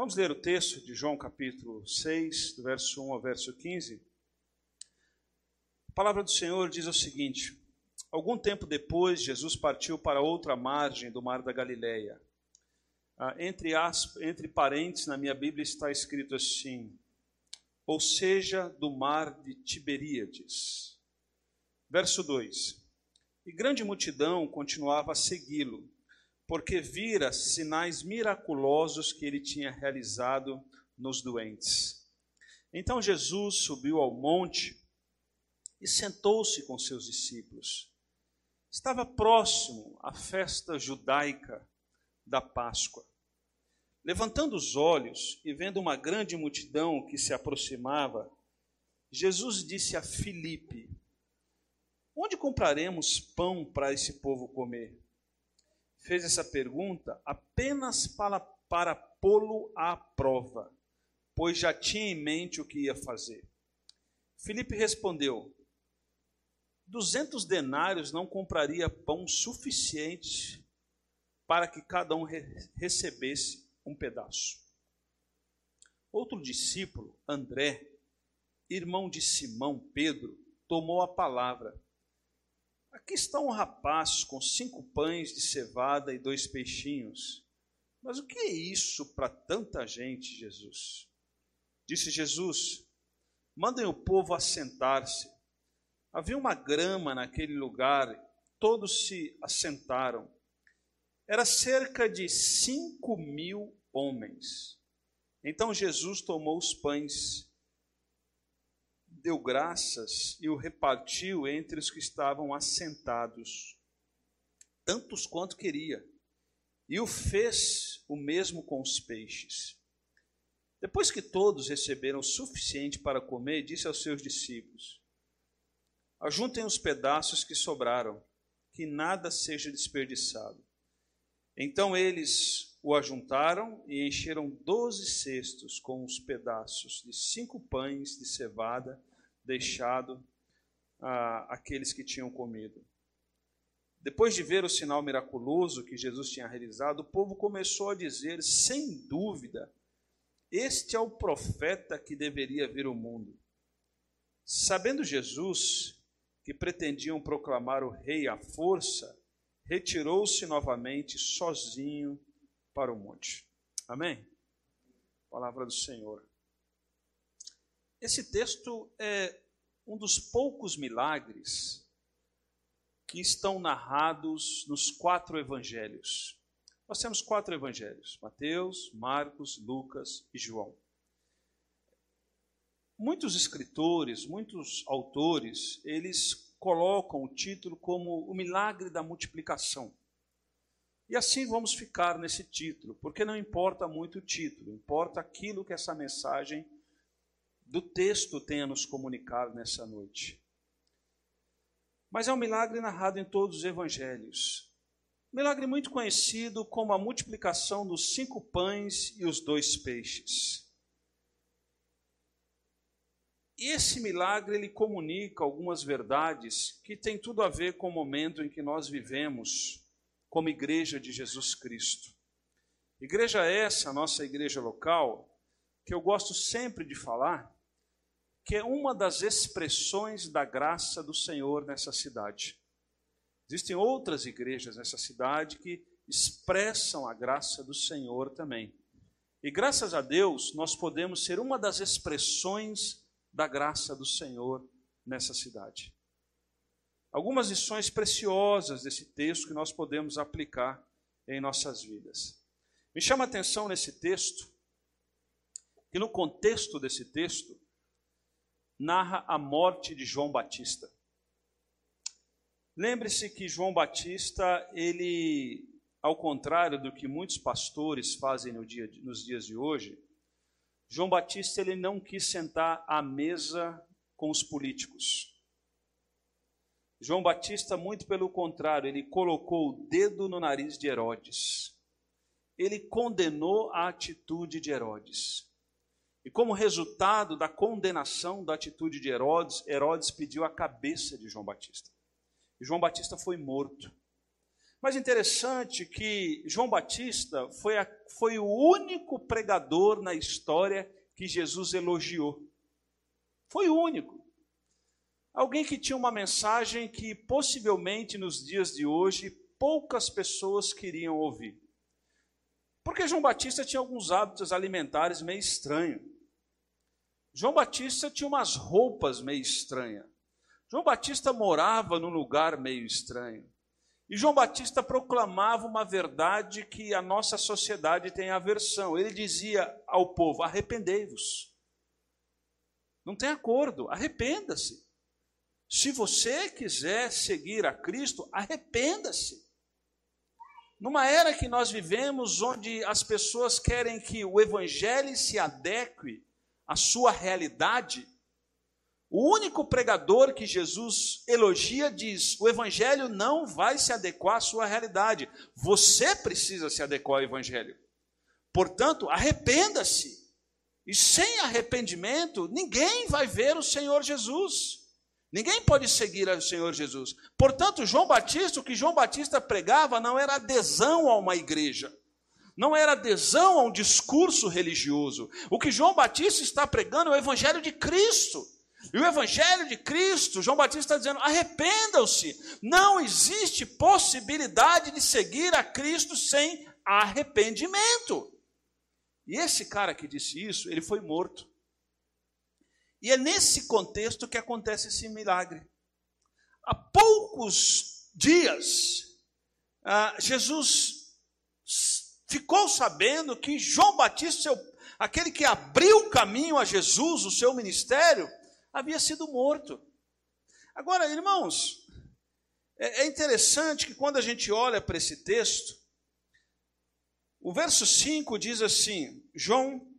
Vamos ler o texto de João capítulo 6, do verso 1 ao verso 15. A palavra do Senhor diz o seguinte: Algum tempo depois, Jesus partiu para outra margem do mar da Galileia. Ah, entre, aspas, entre parênteses, na minha Bíblia está escrito assim: ou seja, do mar de Tiberíades. Verso 2: E grande multidão continuava a segui-lo porque vira sinais miraculosos que ele tinha realizado nos doentes. Então Jesus subiu ao monte e sentou-se com seus discípulos. Estava próximo à festa judaica da Páscoa. Levantando os olhos e vendo uma grande multidão que se aproximava, Jesus disse a Filipe: Onde compraremos pão para esse povo comer? Fez essa pergunta apenas para, para pô-lo à prova, pois já tinha em mente o que ia fazer. Filipe respondeu: Duzentos denários não compraria pão suficiente para que cada um recebesse um pedaço. Outro discípulo, André, irmão de Simão Pedro, tomou a palavra Aqui está um rapaz com cinco pães de cevada e dois peixinhos. Mas o que é isso para tanta gente, Jesus? Disse Jesus: Mandem o povo assentar-se. Havia uma grama naquele lugar, todos se assentaram. Era cerca de cinco mil homens. Então Jesus tomou os pães deu graças e o repartiu entre os que estavam assentados, tantos quanto queria, e o fez o mesmo com os peixes. Depois que todos receberam o suficiente para comer, disse aos seus discípulos: Ajuntem os pedaços que sobraram, que nada seja desperdiçado. Então eles o ajuntaram e encheram doze cestos com os pedaços de cinco pães de cevada deixado aqueles que tinham comido. Depois de ver o sinal miraculoso que Jesus tinha realizado, o povo começou a dizer, sem dúvida, este é o profeta que deveria vir ao mundo. Sabendo Jesus que pretendiam proclamar o rei à força, retirou-se novamente sozinho para o monte. Amém? Palavra do Senhor. Esse texto é um dos poucos milagres que estão narrados nos quatro evangelhos. Nós temos quatro evangelhos: Mateus, Marcos, Lucas e João. Muitos escritores, muitos autores, eles colocam o título como o milagre da multiplicação. E assim vamos ficar nesse título, porque não importa muito o título, importa aquilo que essa mensagem do texto tem a nos comunicar nessa noite. Mas é um milagre narrado em todos os evangelhos. Um milagre muito conhecido como a multiplicação dos cinco pães e os dois peixes. E esse milagre ele comunica algumas verdades que têm tudo a ver com o momento em que nós vivemos como igreja de Jesus Cristo. Igreja essa, nossa igreja local, que eu gosto sempre de falar, que é uma das expressões da graça do Senhor nessa cidade. Existem outras igrejas nessa cidade que expressam a graça do Senhor também. E graças a Deus, nós podemos ser uma das expressões da graça do Senhor nessa cidade. Algumas lições preciosas desse texto que nós podemos aplicar em nossas vidas. Me chama a atenção nesse texto que, no contexto desse texto, narra a morte de João Batista. Lembre-se que João Batista, ele, ao contrário do que muitos pastores fazem no dia, nos dias de hoje, João Batista ele não quis sentar à mesa com os políticos. João Batista, muito pelo contrário, ele colocou o dedo no nariz de Herodes. Ele condenou a atitude de Herodes. E como resultado da condenação da atitude de Herodes, Herodes pediu a cabeça de João Batista. E João Batista foi morto. Mas interessante que João Batista foi, a, foi o único pregador na história que Jesus elogiou. Foi o único. Alguém que tinha uma mensagem que possivelmente nos dias de hoje poucas pessoas queriam ouvir. Porque João Batista tinha alguns hábitos alimentares meio estranhos. João Batista tinha umas roupas meio estranhas. João Batista morava num lugar meio estranho. E João Batista proclamava uma verdade que a nossa sociedade tem aversão. Ele dizia ao povo: arrependei-vos. Não tem acordo, arrependa-se. Se você quiser seguir a Cristo, arrependa-se. Numa era que nós vivemos, onde as pessoas querem que o Evangelho se adeque à sua realidade, o único pregador que Jesus elogia diz: o evangelho não vai se adequar à sua realidade. Você precisa se adequar ao evangelho. Portanto, arrependa-se. E sem arrependimento, ninguém vai ver o Senhor Jesus. Ninguém pode seguir o Senhor Jesus. Portanto, João Batista, o que João Batista pregava não era adesão a uma igreja não era adesão a um discurso religioso. O que João Batista está pregando é o Evangelho de Cristo. E o Evangelho de Cristo, João Batista está dizendo: arrependam-se. Não existe possibilidade de seguir a Cristo sem arrependimento. E esse cara que disse isso, ele foi morto. E é nesse contexto que acontece esse milagre. Há poucos dias, ah, Jesus ficou sabendo que João Batista, aquele que abriu o caminho a Jesus, o seu ministério, havia sido morto. Agora, irmãos, é, é interessante que quando a gente olha para esse texto, o verso 5 diz assim, João,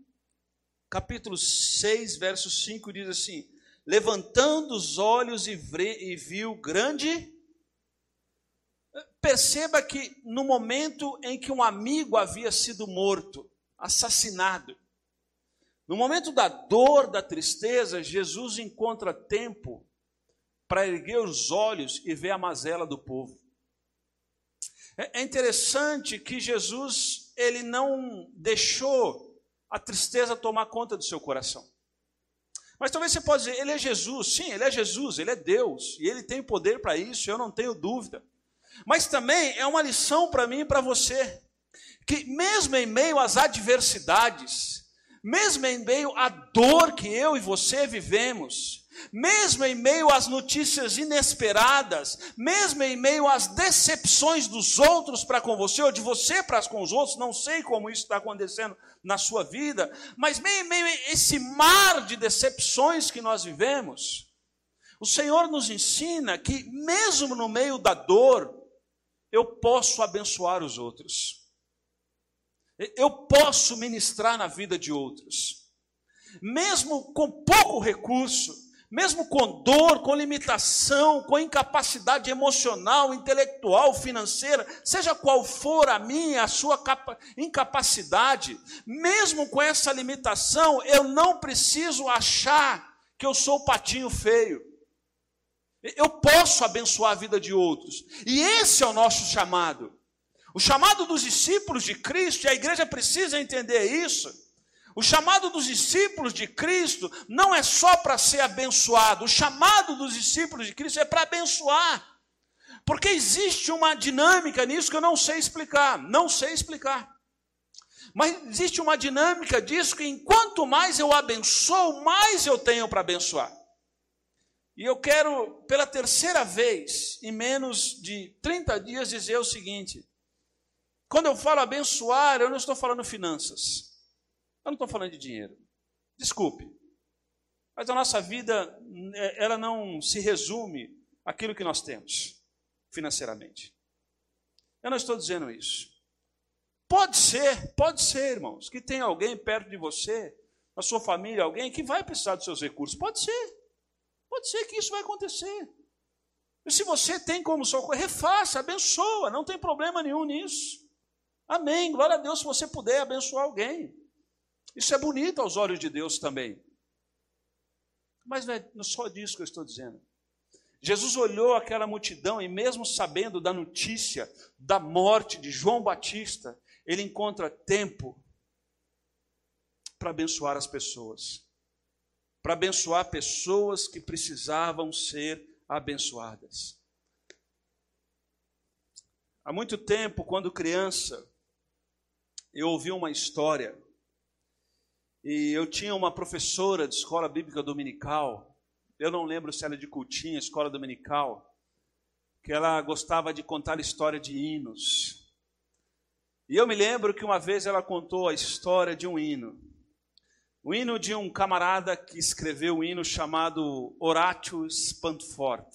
capítulo 6, verso 5 diz assim: Levantando os olhos e, e viu grande. Perceba que no momento em que um amigo havia sido morto, assassinado, no momento da dor, da tristeza, Jesus encontra tempo para erguer os olhos e ver a mazela do povo. É, é interessante que Jesus ele não deixou a tristeza tomar conta do seu coração. Mas talvez você possa dizer, ele é Jesus. Sim, ele é Jesus, ele é Deus, e ele tem poder para isso, eu não tenho dúvida. Mas também é uma lição para mim e para você, que mesmo em meio às adversidades, mesmo em meio à dor que eu e você vivemos, mesmo em meio às notícias inesperadas, mesmo em meio às decepções dos outros para com você, ou de você para com os outros, não sei como isso está acontecendo na sua vida, mas meio em meio a esse mar de decepções que nós vivemos, o Senhor nos ensina que, mesmo no meio da dor, eu posso abençoar os outros eu posso ministrar na vida de outros. Mesmo com pouco recurso, mesmo com dor, com limitação, com incapacidade emocional, intelectual, financeira, seja qual for a minha, a sua incapacidade, mesmo com essa limitação, eu não preciso achar que eu sou patinho feio. Eu posso abençoar a vida de outros. E esse é o nosso chamado. O chamado dos discípulos de Cristo, e a igreja precisa entender isso. O chamado dos discípulos de Cristo não é só para ser abençoado, o chamado dos discípulos de Cristo é para abençoar. Porque existe uma dinâmica nisso que eu não sei explicar, não sei explicar. Mas existe uma dinâmica disso que enquanto mais eu abençoo, mais eu tenho para abençoar. E eu quero, pela terceira vez, em menos de 30 dias, dizer o seguinte: quando eu falo abençoar, eu não estou falando finanças. Eu não estou falando de dinheiro. Desculpe. Mas a nossa vida, é, ela não se resume àquilo que nós temos financeiramente. Eu não estou dizendo isso. Pode ser, pode ser, irmãos, que tem alguém perto de você, na sua família, alguém que vai precisar dos seus recursos. Pode ser. Pode ser que isso vai acontecer. E se você tem como socorrer, refaça, abençoa, não tem problema nenhum nisso. Amém. Glória a Deus se você puder abençoar alguém. Isso é bonito aos olhos de Deus também. Mas não é só disso que eu estou dizendo. Jesus olhou aquela multidão e, mesmo sabendo da notícia da morte de João Batista, ele encontra tempo para abençoar as pessoas, para abençoar pessoas que precisavam ser abençoadas. Há muito tempo, quando criança, eu ouvi uma história e eu tinha uma professora de escola bíblica dominical, eu não lembro se era de cultinha, escola dominical, que ela gostava de contar história de hinos. E eu me lembro que uma vez ela contou a história de um hino. O hino de um camarada que escreveu um hino chamado Horatio Spantfort.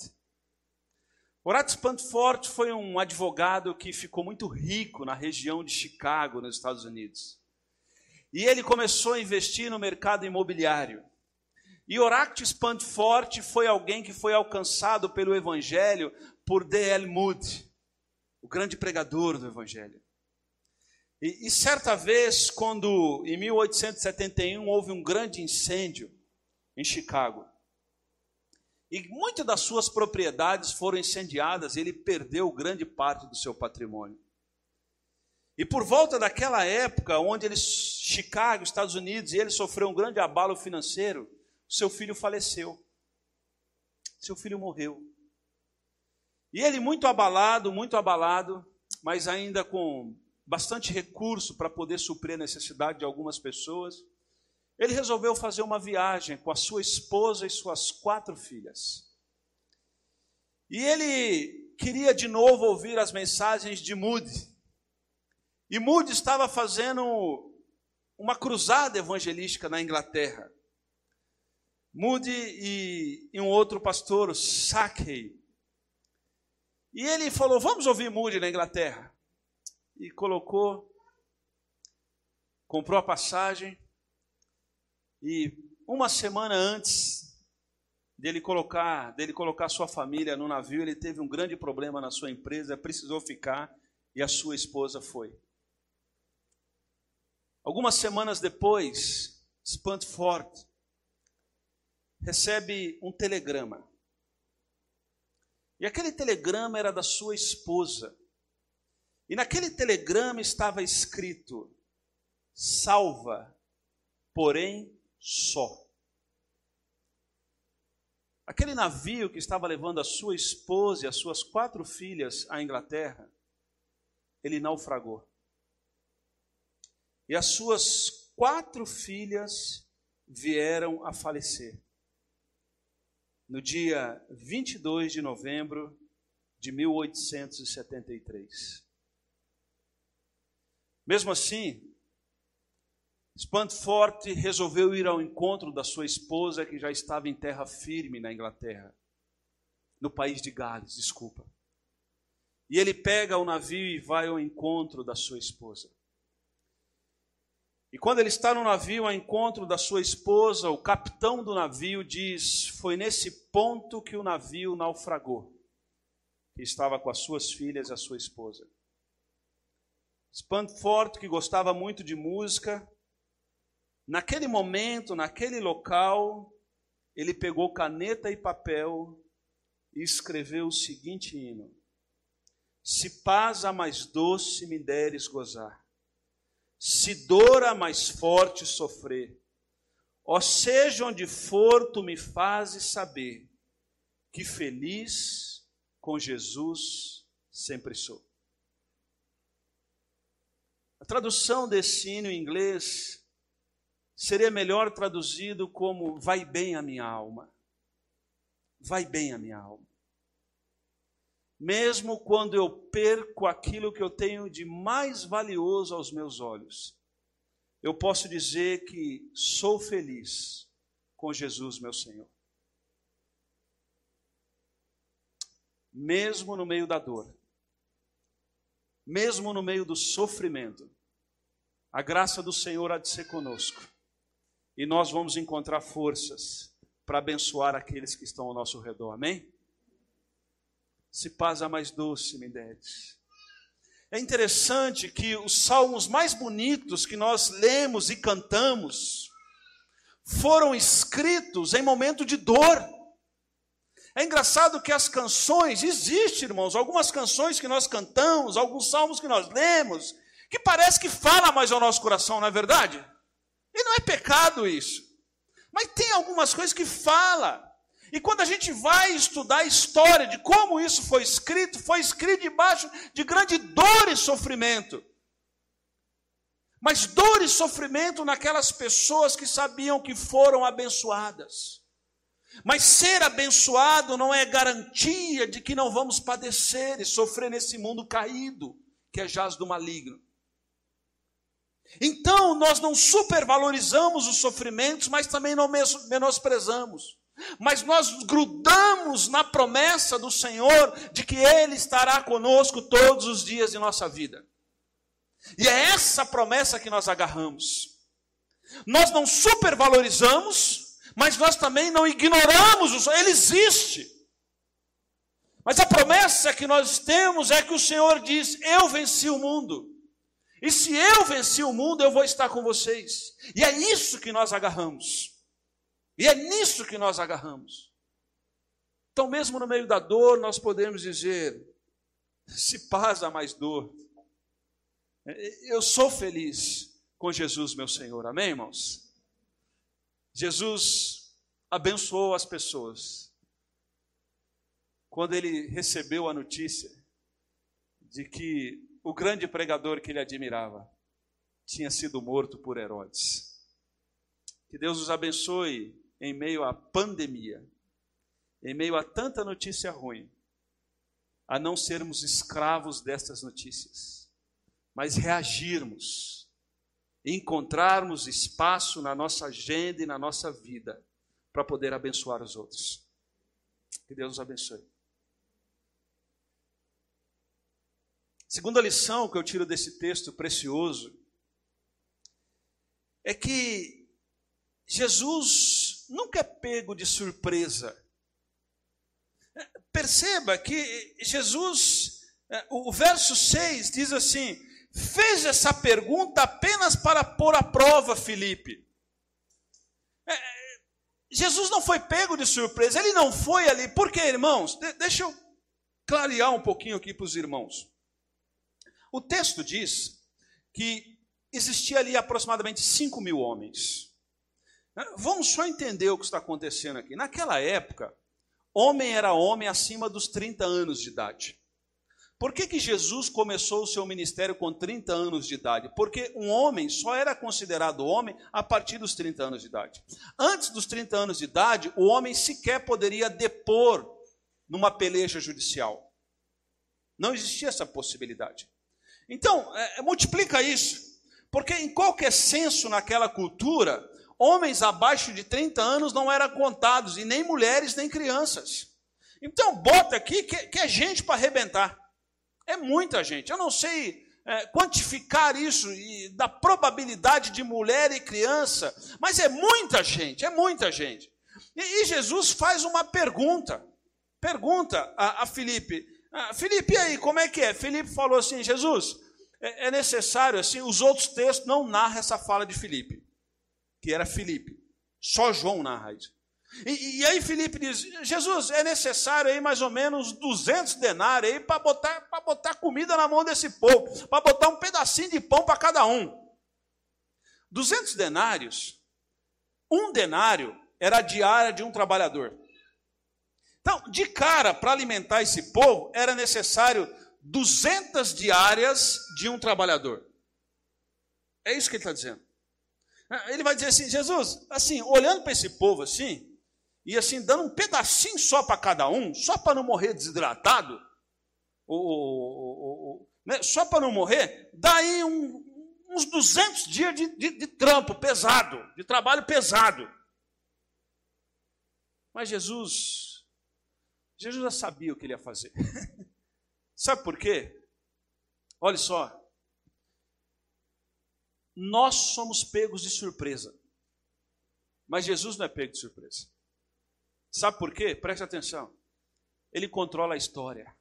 Horatio Spantfort foi um advogado que ficou muito rico na região de Chicago, nos Estados Unidos. E ele começou a investir no mercado imobiliário. E Horatio Spantfort foi alguém que foi alcançado pelo evangelho por D.L. Moody, o grande pregador do evangelho. E, e certa vez, quando em 1871 houve um grande incêndio em Chicago, e muitas das suas propriedades foram incendiadas, ele perdeu grande parte do seu patrimônio. E por volta daquela época, onde ele, Chicago, Estados Unidos, e ele sofreu um grande abalo financeiro, seu filho faleceu. Seu filho morreu. E ele, muito abalado, muito abalado, mas ainda com bastante recurso para poder suprir a necessidade de algumas pessoas, ele resolveu fazer uma viagem com a sua esposa e suas quatro filhas. E ele queria de novo ouvir as mensagens de Moody. E Moody estava fazendo uma cruzada evangelística na Inglaterra. Moody e, e um outro pastor, Sackey. E ele falou: Vamos ouvir Moody na Inglaterra. E colocou, comprou a passagem e uma semana antes dele colocar, dele colocar sua família no navio, ele teve um grande problema na sua empresa, precisou ficar e a sua esposa foi. Algumas semanas depois, Spantford recebe um telegrama. E aquele telegrama era da sua esposa. E naquele telegrama estava escrito: salva, porém só. Aquele navio que estava levando a sua esposa e as suas quatro filhas à Inglaterra, ele naufragou. E as suas quatro filhas vieram a falecer. No dia 22 de novembro de 1873. Mesmo assim, Spantfort resolveu ir ao encontro da sua esposa, que já estava em terra firme na Inglaterra, no país de Gales, desculpa. E ele pega o navio e vai ao encontro da sua esposa. E quando ele está no navio ao encontro da sua esposa, o capitão do navio diz: Foi nesse ponto que o navio naufragou, que estava com as suas filhas e a sua esposa. Spantfort, que gostava muito de música, Naquele momento, naquele local, ele pegou caneta e papel e escreveu o seguinte hino: Se paz a mais doce me deres gozar, se dor a mais forte sofrer, ó seja onde for, tu me fazes saber que feliz com Jesus sempre sou. A tradução desse hino em inglês seria melhor traduzido como vai bem a minha alma. Vai bem a minha alma. Mesmo quando eu perco aquilo que eu tenho de mais valioso aos meus olhos, eu posso dizer que sou feliz com Jesus, meu Senhor. Mesmo no meio da dor, mesmo no meio do sofrimento, a graça do Senhor há de ser conosco e nós vamos encontrar forças para abençoar aqueles que estão ao nosso redor. Amém? Se paz a mais doce me deres. É interessante que os salmos mais bonitos que nós lemos e cantamos foram escritos em momento de dor. É engraçado que as canções, existem, irmãos, algumas canções que nós cantamos, alguns salmos que nós lemos, que parece que fala mais ao nosso coração, não é verdade? E não é pecado isso. Mas tem algumas coisas que fala. E quando a gente vai estudar a história de como isso foi escrito, foi escrito debaixo de grande dor e sofrimento. Mas dor e sofrimento naquelas pessoas que sabiam que foram abençoadas. Mas ser abençoado não é garantia de que não vamos padecer e sofrer nesse mundo caído, que é jaz do maligno. Então, nós não supervalorizamos os sofrimentos, mas também não menosprezamos. Mas nós grudamos na promessa do Senhor de que Ele estará conosco todos os dias de nossa vida. E é essa promessa que nós agarramos. Nós não supervalorizamos, mas nós também não ignoramos o Senhor, ele existe. Mas a promessa que nós temos é que o Senhor diz: Eu venci o mundo. E se eu venci o mundo, eu vou estar com vocês. E é isso que nós agarramos. E é nisso que nós agarramos. Então, mesmo no meio da dor, nós podemos dizer: se paz há mais dor. Eu sou feliz com Jesus, meu Senhor. Amém, irmãos? Jesus abençoou as pessoas. Quando ele recebeu a notícia de que o grande pregador que ele admirava tinha sido morto por Herodes. Que Deus os abençoe em meio à pandemia, em meio a tanta notícia ruim, a não sermos escravos destas notícias, mas reagirmos encontrarmos espaço na nossa agenda e na nossa vida para poder abençoar os outros. Que Deus nos abençoe. Segunda lição que eu tiro desse texto precioso é que Jesus nunca é pego de surpresa. Perceba que Jesus, eh, o verso 6 diz assim: fez essa pergunta apenas para pôr à prova Felipe. É, Jesus não foi pego de surpresa, ele não foi ali. Por quê, irmãos? De deixa eu clarear um pouquinho aqui para os irmãos. O texto diz que existia ali aproximadamente 5 mil homens. Vamos só entender o que está acontecendo aqui. Naquela época, homem era homem acima dos 30 anos de idade. Por que, que Jesus começou o seu ministério com 30 anos de idade? Porque um homem só era considerado homem a partir dos 30 anos de idade. Antes dos 30 anos de idade, o homem sequer poderia depor numa peleja judicial. Não existia essa possibilidade. Então, é, multiplica isso. Porque em qualquer senso naquela cultura, homens abaixo de 30 anos não eram contados, e nem mulheres, nem crianças. Então, bota aqui que, que é gente para arrebentar. É muita gente. Eu não sei é, quantificar isso e da probabilidade de mulher e criança, mas é muita gente, é muita gente. E, e Jesus faz uma pergunta. Pergunta a, a Felipe. Ah, Felipe, e aí, como é que é? Felipe falou assim: Jesus, é, é necessário, assim, os outros textos não narram essa fala de Felipe, que era Felipe. Só João narra isso. E, e, aí Felipe diz: Jesus, é necessário aí mais ou menos 200 denários aí para botar, botar comida na mão desse povo, para botar um pedacinho de pão para cada um. 200 denários, um denário era a diária de um trabalhador. Então, de cara, para alimentar esse povo, era necessário 200 diárias de um trabalhador. É isso que ele está dizendo. Ele vai dizer assim: Jesus, assim, olhando para esse povo assim, e assim, dando um pedacinho só para cada um, só para não morrer desidratado, ou, ou, ou, né? só para não morrer, daí um, uns 200 dias de, de, de trampo pesado, de trabalho pesado. Mas Jesus, Jesus já sabia o que ele ia fazer. Sabe por quê? Olha só. Nós somos pegos de surpresa. Mas Jesus não é pego de surpresa. Sabe por quê? Preste atenção. Ele controla a história.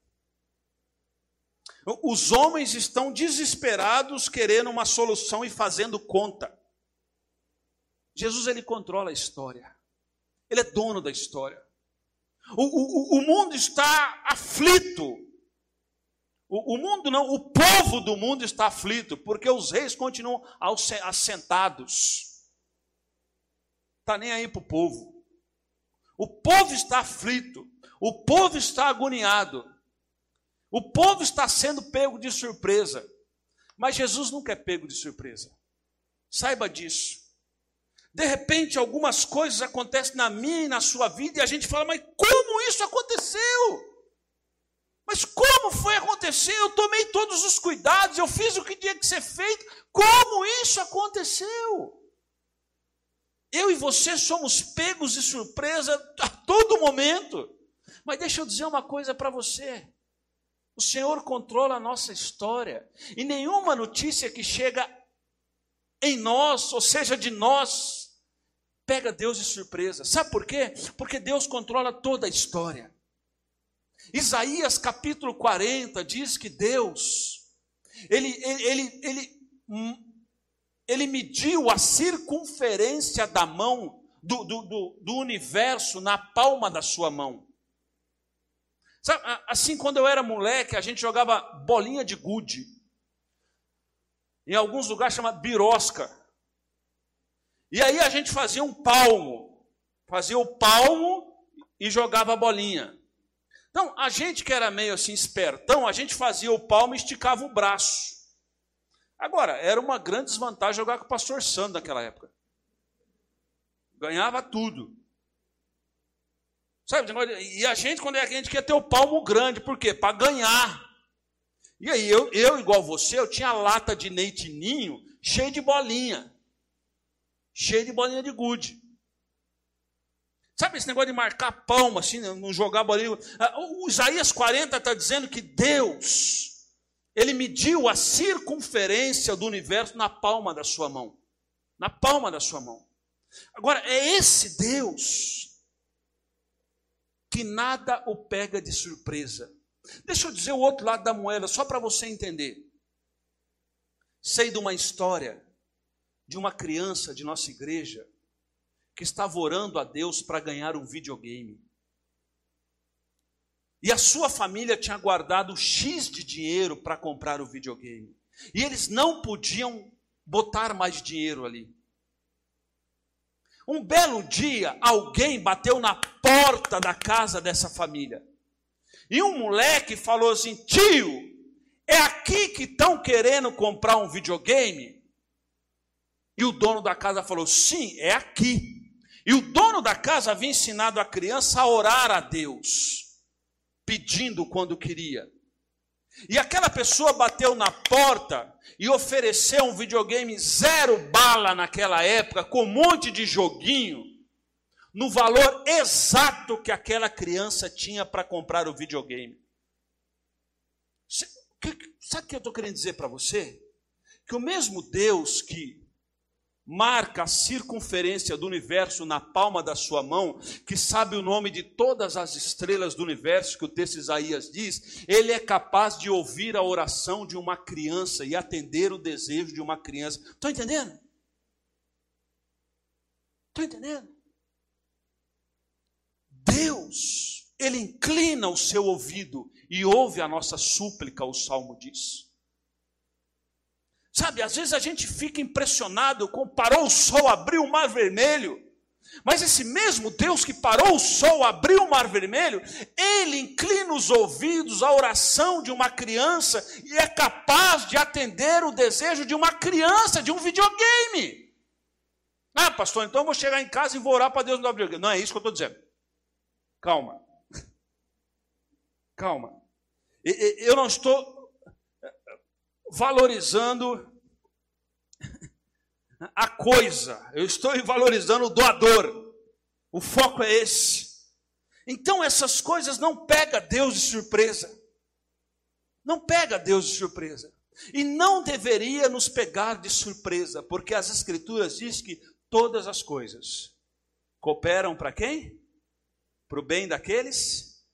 Os homens estão desesperados querendo uma solução e fazendo conta. Jesus ele controla a história. Ele é dono da história. O, o, o mundo está aflito. O, o, mundo não, o povo do mundo está aflito, porque os reis continuam assentados. Está nem aí para o povo. O povo está aflito. O povo está agoniado. O povo está sendo pego de surpresa. Mas Jesus nunca é pego de surpresa. Saiba disso. De repente, algumas coisas acontecem na minha e na sua vida e a gente fala, mas como isso aconteceu? Mas como foi acontecer? Eu tomei todos os cuidados, eu fiz o que tinha que ser feito. Como isso aconteceu? Eu e você somos pegos de surpresa a todo momento. Mas deixa eu dizer uma coisa para você. O Senhor controla a nossa história. E nenhuma notícia que chega em nós, ou seja, de nós, pega Deus de surpresa. Sabe por quê? Porque Deus controla toda a história. Isaías capítulo 40 diz que Deus, ele, ele, ele, ele, hum, mediu a circunferência da mão, do, do, do, do universo, na palma da sua mão. Sabe, assim, quando eu era moleque, a gente jogava bolinha de gude. Em alguns lugares chama birosca. E aí a gente fazia um palmo, fazia o palmo e jogava a bolinha. Então, a gente que era meio assim espertão, a gente fazia o palmo e esticava o braço. Agora, era uma grande desvantagem jogar com o pastor Sandro naquela época. Ganhava tudo. Sabe, e a gente, quando é a gente quer ter o palmo grande, por quê? Para ganhar. E aí, eu, eu, igual você, eu tinha lata de neitinho cheia de bolinha cheio de bolinha de gude. Sabe esse negócio de marcar palma, assim, não jogar bolinha? Ah, o Isaías 40 está dizendo que Deus, ele mediu a circunferência do universo na palma da sua mão. Na palma da sua mão. Agora, é esse Deus que nada o pega de surpresa. Deixa eu dizer o outro lado da moeda, só para você entender. Sei de uma história de uma criança de nossa igreja que estava orando a Deus para ganhar um videogame. E a sua família tinha guardado X de dinheiro para comprar o videogame. E eles não podiam botar mais dinheiro ali. Um belo dia, alguém bateu na porta da casa dessa família. E um moleque falou assim: tio, é aqui que estão querendo comprar um videogame? E o dono da casa falou: sim, é aqui. E o dono da casa havia ensinado a criança a orar a Deus, pedindo quando queria. E aquela pessoa bateu na porta e ofereceu um videogame zero bala naquela época, com um monte de joguinho, no valor exato que aquela criança tinha para comprar o videogame. Sabe o que eu estou querendo dizer para você? Que o mesmo Deus que marca a circunferência do universo na palma da sua mão, que sabe o nome de todas as estrelas do universo, que o texto Isaías diz, ele é capaz de ouvir a oração de uma criança e atender o desejo de uma criança. Estão entendendo? Estão entendendo? Deus, ele inclina o seu ouvido e ouve a nossa súplica, o salmo diz. Sabe, às vezes a gente fica impressionado com parou o sol, abriu o mar vermelho. Mas esse mesmo Deus que parou o sol, abriu o mar vermelho, ele inclina os ouvidos à oração de uma criança e é capaz de atender o desejo de uma criança, de um videogame. Ah, pastor, então eu vou chegar em casa e vou orar para Deus no videogame. Não é isso que eu estou dizendo. Calma. Calma. Eu não estou valorizando a coisa, eu estou valorizando o doador. O foco é esse. Então essas coisas não pega Deus de surpresa. Não pega Deus de surpresa. E não deveria nos pegar de surpresa, porque as escrituras diz que todas as coisas cooperam para quem? Para o bem daqueles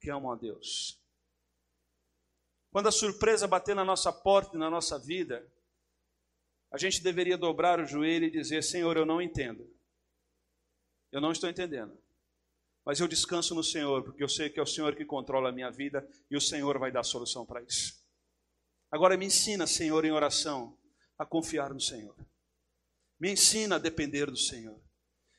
que amam a Deus. Quando a surpresa bater na nossa porta e na nossa vida, a gente deveria dobrar o joelho e dizer: Senhor, eu não entendo. Eu não estou entendendo. Mas eu descanso no Senhor, porque eu sei que é o Senhor que controla a minha vida e o Senhor vai dar solução para isso. Agora me ensina, Senhor, em oração, a confiar no Senhor. Me ensina a depender do Senhor.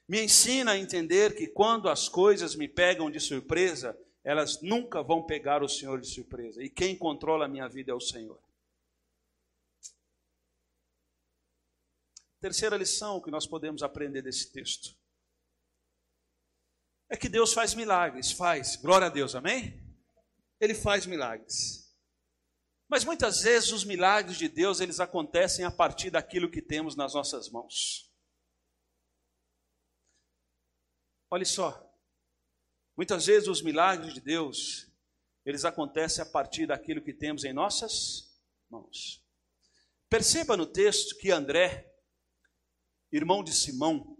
Me ensina a entender que quando as coisas me pegam de surpresa, elas nunca vão pegar o Senhor de surpresa. E quem controla a minha vida é o Senhor. Terceira lição que nós podemos aprender desse texto é que Deus faz milagres, faz. Glória a Deus, amém? Ele faz milagres. Mas muitas vezes os milagres de Deus, eles acontecem a partir daquilo que temos nas nossas mãos. Olha só. Muitas vezes os milagres de Deus, eles acontecem a partir daquilo que temos em nossas mãos. Perceba no texto que André, irmão de Simão,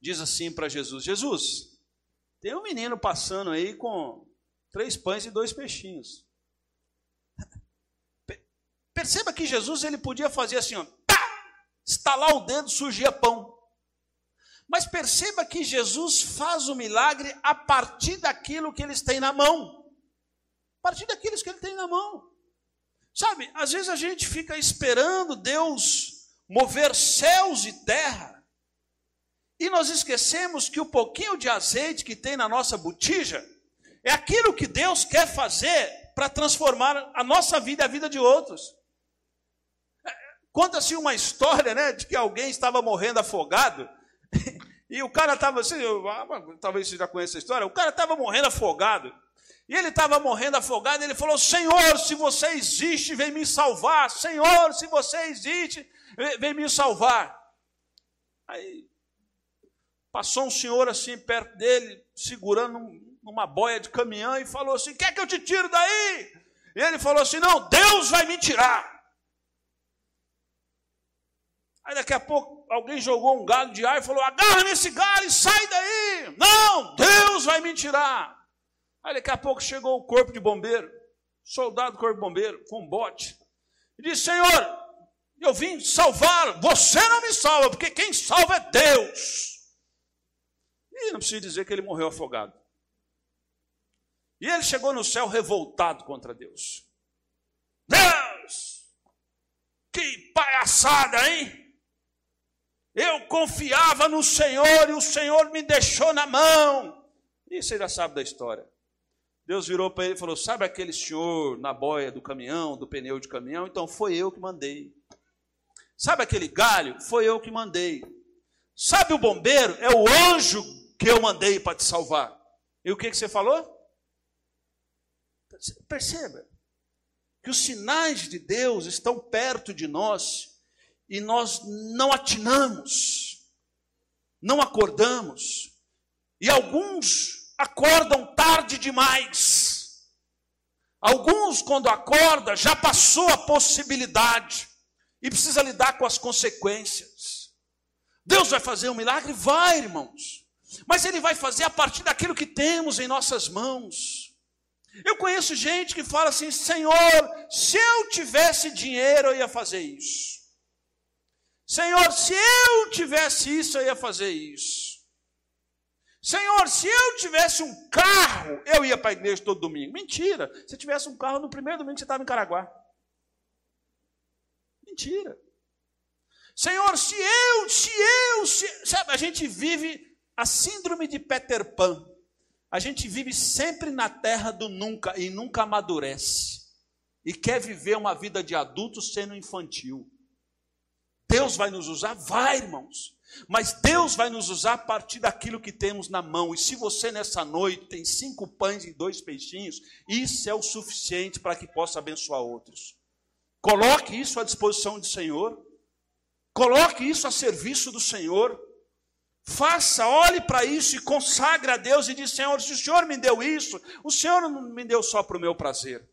diz assim para Jesus: Jesus, tem um menino passando aí com três pães e dois peixinhos. Perceba que Jesus ele podia fazer assim, ó, pá, estalar o dedo, surgia pão. Mas perceba que Jesus faz o milagre a partir daquilo que eles têm na mão. A partir daquilo que ele tem na mão. Sabe, às vezes a gente fica esperando Deus mover céus e terra e nós esquecemos que o pouquinho de azeite que tem na nossa botija é aquilo que Deus quer fazer para transformar a nossa vida e a vida de outros. Conta-se uma história, né, de que alguém estava morrendo afogado e o cara estava assim, ah, talvez você já conheça a história, o cara estava morrendo afogado. E ele estava morrendo afogado, ele falou: Senhor, se você existe, vem me salvar. Senhor, se você existe, vem me salvar. Aí Passou um senhor assim perto dele, segurando uma boia de caminhão, e falou assim: Quer que eu te tire daí? E ele falou assim: Não, Deus vai me tirar. Aí daqui a pouco alguém jogou um galho de ar e falou: Agarra nesse galho e sai daí. Não, Deus vai me tirar. Aí daqui a pouco chegou o corpo de bombeiro, soldado do corpo de bombeiro, com um bote, e disse: Senhor, eu vim salvar, você não me salva, porque quem salva é Deus. E não precisa dizer que ele morreu afogado. E ele chegou no céu revoltado contra Deus. Deus! Que palhaçada, hein? Eu confiava no Senhor e o Senhor me deixou na mão. E você já sabe da história. Deus virou para ele e falou: Sabe aquele senhor na boia do caminhão, do pneu de caminhão? Então foi eu que mandei. Sabe aquele galho? Foi eu que mandei. Sabe o bombeiro? É o anjo que eu mandei para te salvar. E o que, que você falou? Perceba que os sinais de Deus estão perto de nós e nós não atinamos, não acordamos. E alguns acordam tarde demais. Alguns, quando acorda, já passou a possibilidade e precisa lidar com as consequências. Deus vai fazer um milagre? Vai, irmãos mas Ele vai fazer a partir daquilo que temos em nossas mãos. Eu conheço gente que fala assim: Senhor, se eu tivesse dinheiro, eu ia fazer isso. Senhor, se eu tivesse isso, eu ia fazer isso. Senhor, se eu tivesse um carro, eu ia para a igreja todo domingo. Mentira. Se tivesse um carro, no primeiro domingo você estava em Caraguá. Mentira. Senhor, se eu, se eu, se, sabe, a gente vive a síndrome de Peter Pan. A gente vive sempre na terra do nunca e nunca amadurece. E quer viver uma vida de adulto sendo infantil. Deus vai nos usar? Vai, irmãos. Mas Deus vai nos usar a partir daquilo que temos na mão. E se você nessa noite tem cinco pães e dois peixinhos, isso é o suficiente para que possa abençoar outros. Coloque isso à disposição do Senhor. Coloque isso a serviço do Senhor. Faça, olhe para isso e consagre a Deus e diz: Senhor, se o Senhor me deu isso, o Senhor não me deu só para o meu prazer,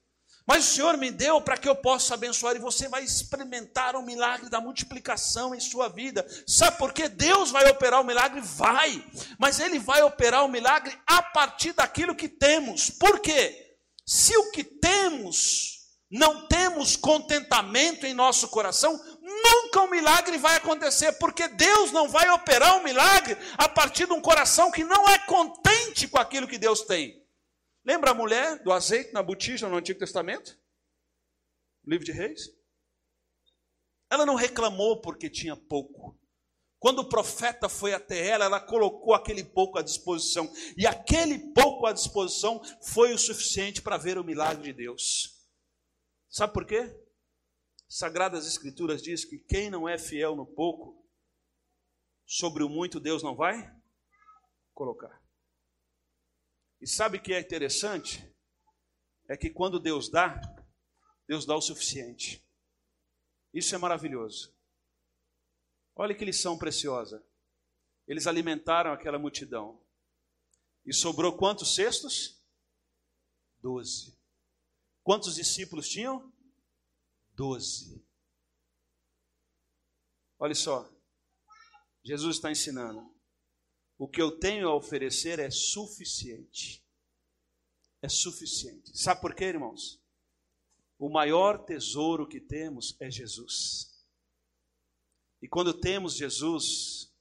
mas o Senhor me deu para que eu possa abençoar e você vai experimentar o milagre da multiplicação em sua vida. Sabe por que Deus vai operar o milagre? Vai, mas Ele vai operar o milagre a partir daquilo que temos. Por quê? Se o que temos não temos contentamento em nosso coração, nunca um milagre vai acontecer, porque Deus não vai operar um milagre a partir de um coração que não é contente com aquilo que Deus tem. Lembra a mulher do azeite na botija no Antigo Testamento? Livro de Reis? Ela não reclamou porque tinha pouco. Quando o profeta foi até ela, ela colocou aquele pouco à disposição. E aquele pouco à disposição foi o suficiente para ver o milagre de Deus. Sabe por quê? Sagradas Escrituras diz que quem não é fiel no pouco, sobre o muito Deus não vai colocar. E sabe o que é interessante? É que quando Deus dá, Deus dá o suficiente. Isso é maravilhoso. Olha que lição preciosa. Eles alimentaram aquela multidão. E sobrou quantos cestos? Doze. Quantos discípulos tinham? Doze. Olha só. Jesus está ensinando. O que eu tenho a oferecer é suficiente. É suficiente. Sabe por quê, irmãos? O maior tesouro que temos é Jesus. E quando temos Jesus,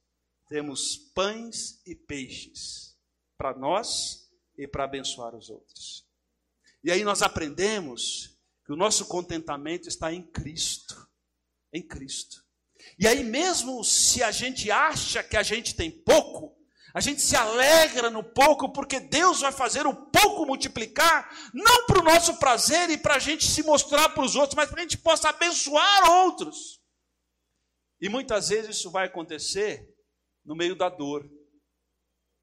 temos pães e peixes para nós e para abençoar os outros. E aí nós aprendemos que o nosso contentamento está em Cristo. Em Cristo. E aí, mesmo se a gente acha que a gente tem pouco, a gente se alegra no pouco, porque Deus vai fazer o pouco multiplicar, não para o nosso prazer e para a gente se mostrar para os outros, mas para a gente possa abençoar outros. E muitas vezes isso vai acontecer no meio da dor,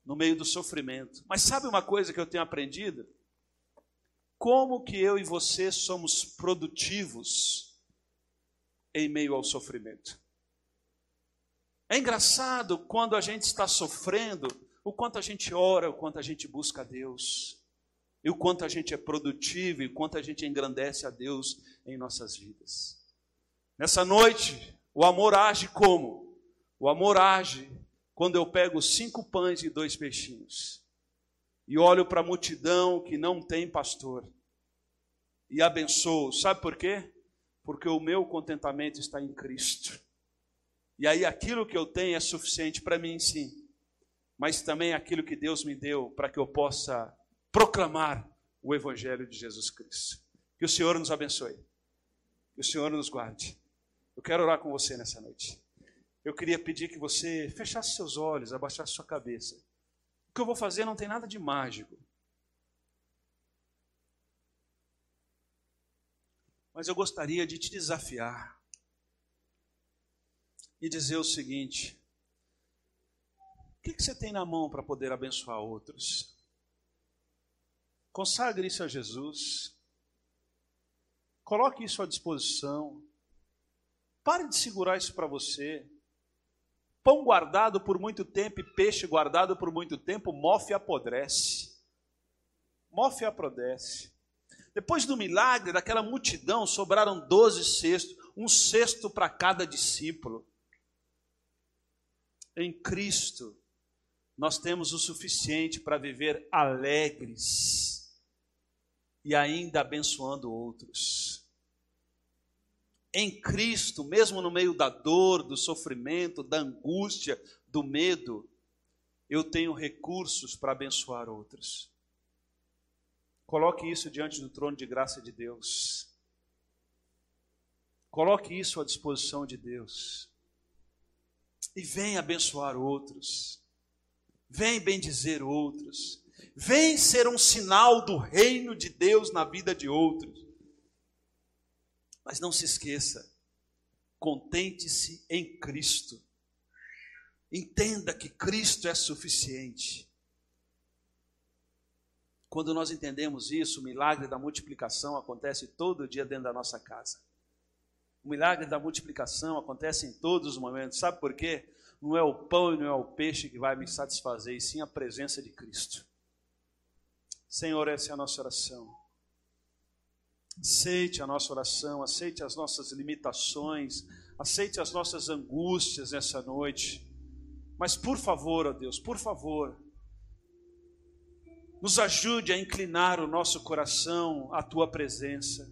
no meio do sofrimento. Mas sabe uma coisa que eu tenho aprendido? Como que eu e você somos produtivos em meio ao sofrimento? É engraçado quando a gente está sofrendo, o quanto a gente ora, o quanto a gente busca a Deus, e o quanto a gente é produtivo, e o quanto a gente engrandece a Deus em nossas vidas. Nessa noite, o amor age como? O amor age quando eu pego cinco pães e dois peixinhos e olho para a multidão que não tem pastor e abençoo. Sabe por quê? Porque o meu contentamento está em Cristo. E aí aquilo que eu tenho é suficiente para mim, sim, mas também aquilo que Deus me deu para que eu possa proclamar o Evangelho de Jesus Cristo. Que o Senhor nos abençoe. Que o Senhor nos guarde. Eu quero orar com você nessa noite. Eu queria pedir que você fechasse seus olhos, abaixasse sua cabeça. O que eu vou fazer não tem nada de mágico. Mas eu gostaria de te desafiar e dizer o seguinte: o que, você tem na mão para poder abençoar outros? Consagre isso a Jesus. Coloque isso à disposição. Pare de segurar isso para você. Pão guardado por muito tempo e peixe guardado por muito tempo, mofe e apodrece. Mofe apodrece. Depois do milagre, daquela multidão, sobraram doze cestos, um cesto para cada discípulo. Em Cristo, nós temos o suficiente para viver alegres e ainda abençoando outros em Cristo, mesmo no meio da dor, do sofrimento, da angústia, do medo, eu tenho recursos para abençoar outros. Coloque isso diante do trono de graça de Deus. Coloque isso à disposição de Deus. E vem abençoar outros. Vem bendizer outros. Vem ser um sinal do reino de Deus na vida de outros. Mas não se esqueça, contente-se em Cristo. Entenda que Cristo é suficiente. Quando nós entendemos isso, o milagre da multiplicação acontece todo dia dentro da nossa casa. O milagre da multiplicação acontece em todos os momentos. Sabe por quê? Não é o pão e não é o peixe que vai me satisfazer, e sim a presença de Cristo. Senhor, essa é a nossa oração. Aceite a nossa oração, aceite as nossas limitações, aceite as nossas angústias nessa noite. Mas por favor, ó Deus, por favor, nos ajude a inclinar o nosso coração à tua presença,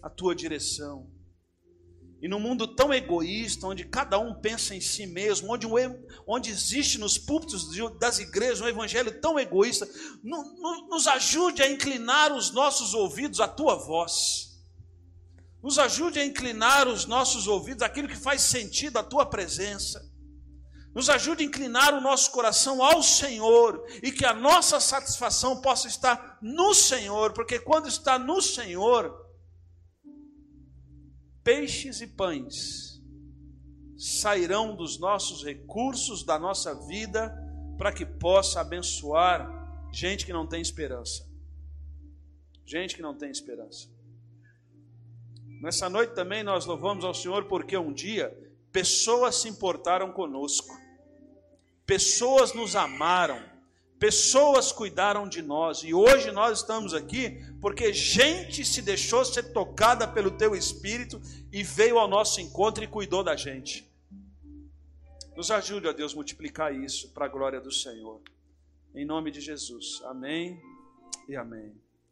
à tua direção. E num mundo tão egoísta, onde cada um pensa em si mesmo, onde, onde existe nos púlpitos das igrejas um evangelho tão egoísta, nos ajude a inclinar os nossos ouvidos à tua voz. Nos ajude a inclinar os nossos ouvidos àquilo que faz sentido à tua presença. Nos ajude a inclinar o nosso coração ao Senhor e que a nossa satisfação possa estar no Senhor, porque quando está no Senhor, peixes e pães sairão dos nossos recursos, da nossa vida, para que possa abençoar gente que não tem esperança. Gente que não tem esperança. Nessa noite também nós louvamos ao Senhor porque um dia pessoas se importaram conosco, pessoas nos amaram, Pessoas cuidaram de nós e hoje nós estamos aqui porque gente se deixou ser tocada pelo teu espírito e veio ao nosso encontro e cuidou da gente. Nos ajude, ó Deus, multiplicar isso para a glória do Senhor. Em nome de Jesus. Amém e amém.